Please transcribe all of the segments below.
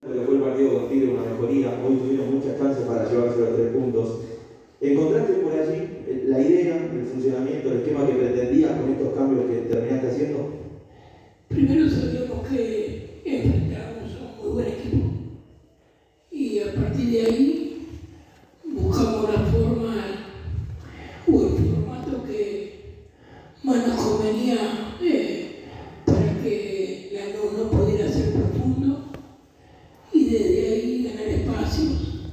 fue el partido con una mejoría, hoy tuvieron muchas chances para llevarse los tres puntos. ¿Encontraste por allí la idea, el funcionamiento, el esquema que pretendías con estos cambios que terminaste haciendo? Primero sabíamos que enfrentábamos a un muy buen equipo y a partir de ahí buscamos la forma o el formato que más nos convenía eh, para que la no, no pudiera ser profundo y desde ahí ganar espacios,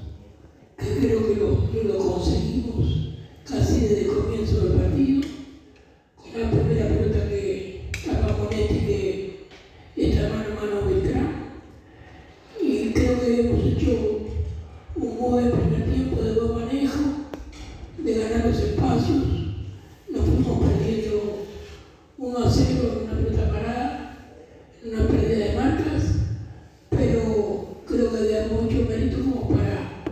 que creo que lo, que lo conseguimos casi desde el comienzo del partido, con la primera pelota que estaba Monetti que está mano a mano Beltrán. Y creo que hemos hecho un buen primer tiempo de buen manejo, de ganar los espacios. Nos fuimos perdiendo 1 a 0 en una pelota parada, en una pérdida de marcas, pero creo que da mucho mérito como para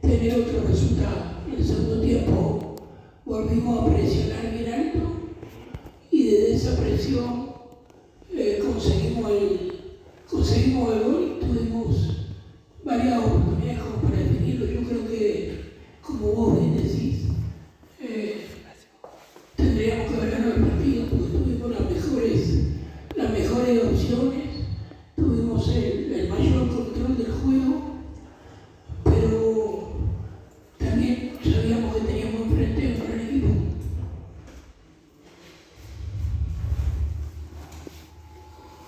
tener otro resultado. En el segundo tiempo volvimos a presionar bien alto y desde esa presión eh, conseguimos, el, conseguimos el gol y tuvimos varias oportunidades como para definirlo. Yo creo que, como vos bien decís, eh, tendríamos que haber ganado el partido porque tuvimos las mejores, las mejores opciones, tuvimos el, el mayor control del juego, pero también sabíamos que teníamos enfrente un gran equipo.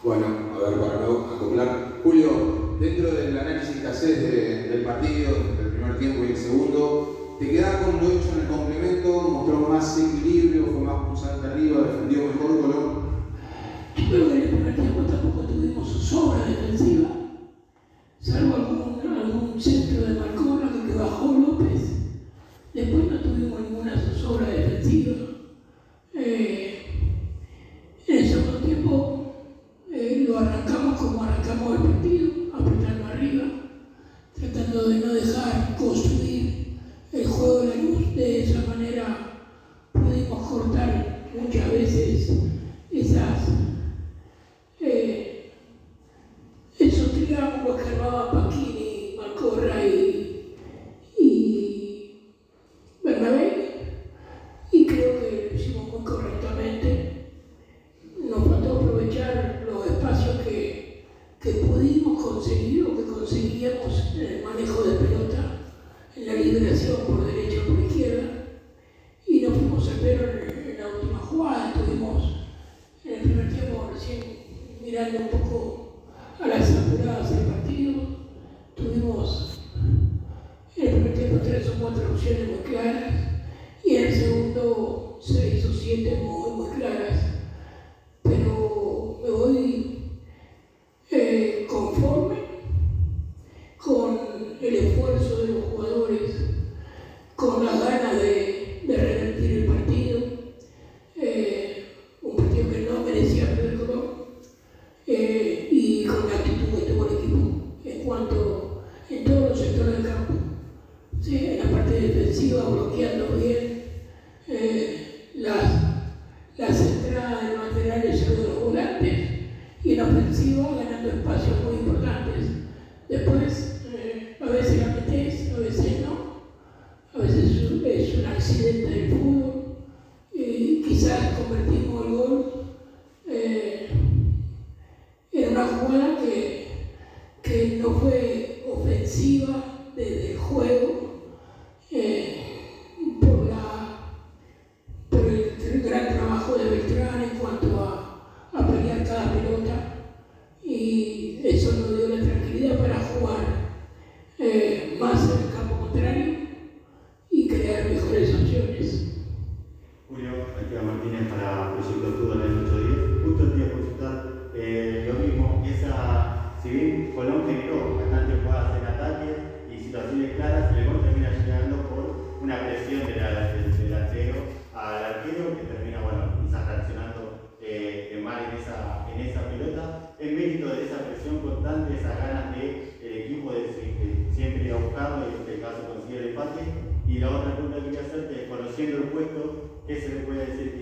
Bueno, a ver, para no acoplar. Julio, dentro del análisis que haces de- del partido, del primer tiempo y el segundo, ¿te quedás con lo hecho en el complemento? ¿Mostró más equilibrio? ¿Fue más punzante arriba? ¿Defendió mejor Colón? Yo creo que en el primer tiempo tampoco tuvimos sobra defensiva, salvo algún, algún centro de Marcona que, que bajó López. Después no tuvimos ninguna zozobra defensiva. Eh, en el segundo tiempo eh, lo arrancamos como arrancamos el partido, apretando arriba, tratando de no dejar construir el juego de la luz. De esa manera pudimos cortar muchas veces esas eh, esos triángulos que armaban Pacchini, Malcorra y, y Bernabé, y creo que lo hicimos muy correctamente. Nos faltó aprovechar los espacios que, pudimos conseguir o que conseguíamos en el manejo de pelota, en la liberación por derecha o por izquierda, y nos fuimos a pero en, la última jugada, tuvimos en el primer tiempo recién mirando un poco a las apuradas del partido, tuvimos en el primer tiempo tres o cuatro opciones muy claras y en el segundo seis o siete muy, muy claras. Pero me voy eh, conforme con el esfuerzo de los jugadores, con las ganas de, de revertir el partido. Eh, un partido que no merecía perder Colón eh, y con la actitud que tuvo el equipo en cuanto en todos los sectores del campo. En la parte defensiva bloqueando bien eh, las, las entradas de laterales sobre los volantes y en ofensiva ganando espacios muy importantes. Después, eh, a veces la metes, a veces no, a veces es un accidente del fútbol y quizás convertimos el gol eh, en una jugada que, que no fue ofensiva desde el juego eh, por, la, por el, el gran trabajo de Beltrán en cuanto a, a pelear cada pelota y eso nos dio la 谢谢郭爷爷。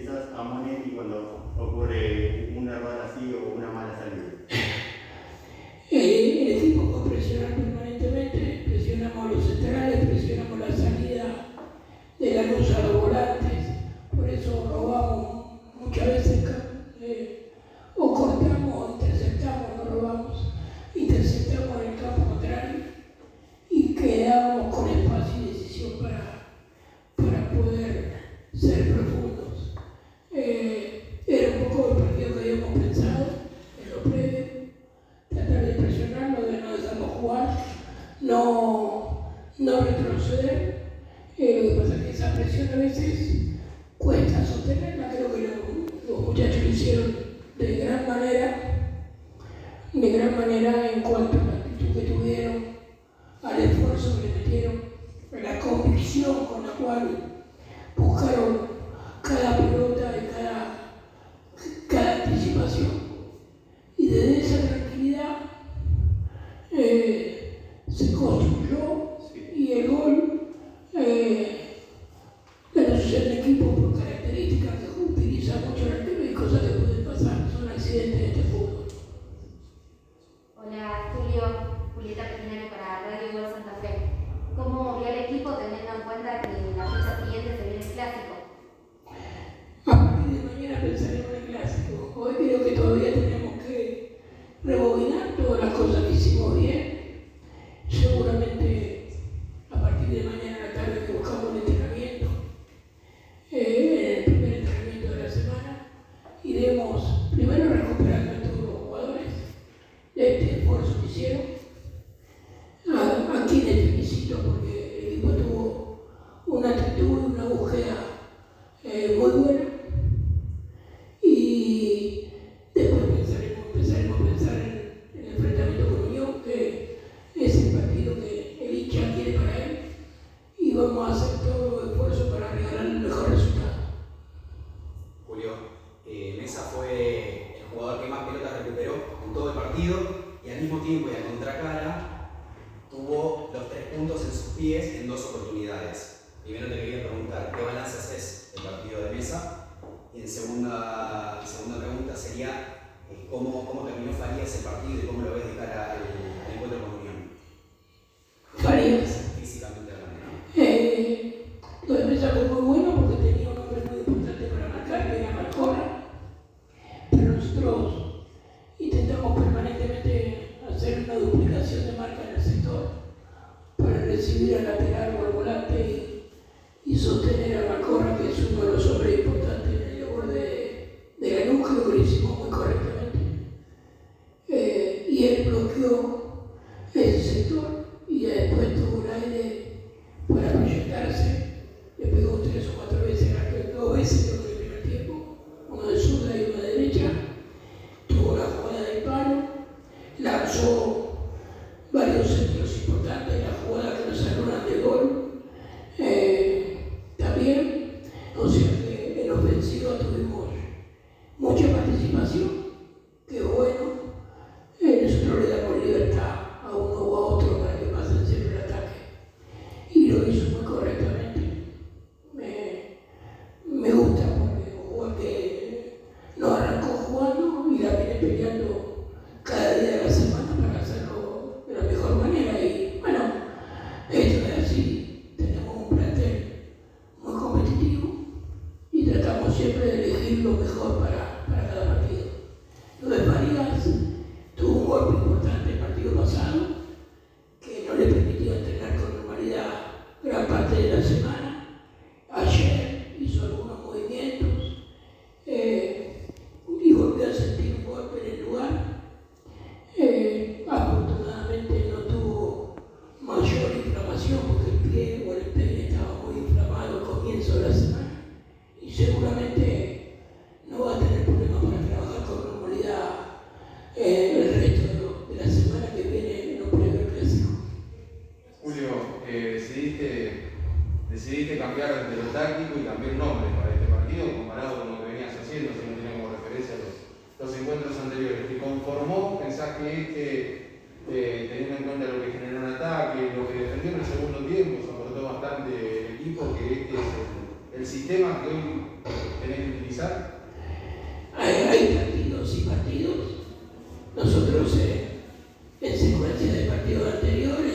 pies en dos oportunidades. Primero te quería preguntar, ¿qué balance haces del partido de mesa? Y en segunda, segunda pregunta sería, eh, ¿cómo, ¿cómo terminó Farías el partido y cómo lo ves de cara al, encuentro con Unión? Farías. Físicamente hablando. Eh, lo me sacó muy bueno porque tenía un hombre muy importante para marcar, que era Marcona. Pero nosotros intentamos permanentemente recibir al lateral o al volante y, sostener a la Macorra, que es uno de los hombres importantes en el labor de, de Ganuja, que lo hicimos muy correctamente. Eh, y él bloqueó ese sector y después tuvo un aire para proyectar. carácter táctico y también nombre para este partido, comparado con lo que venías haciendo, si no tenemos referencia los, encuentros anteriores. ¿Te conformó? ¿Pensás que este, eh, teniendo en cuenta lo que generó un ataque, lo que defendió en el segundo tiempo, soportó bastante el equipo, que este es el, sistema que hoy tenés que utilizar? hay, partidos y partidos. Nosotros, eh, en secuencia de partidos anteriores,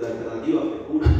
netamente táctico, lo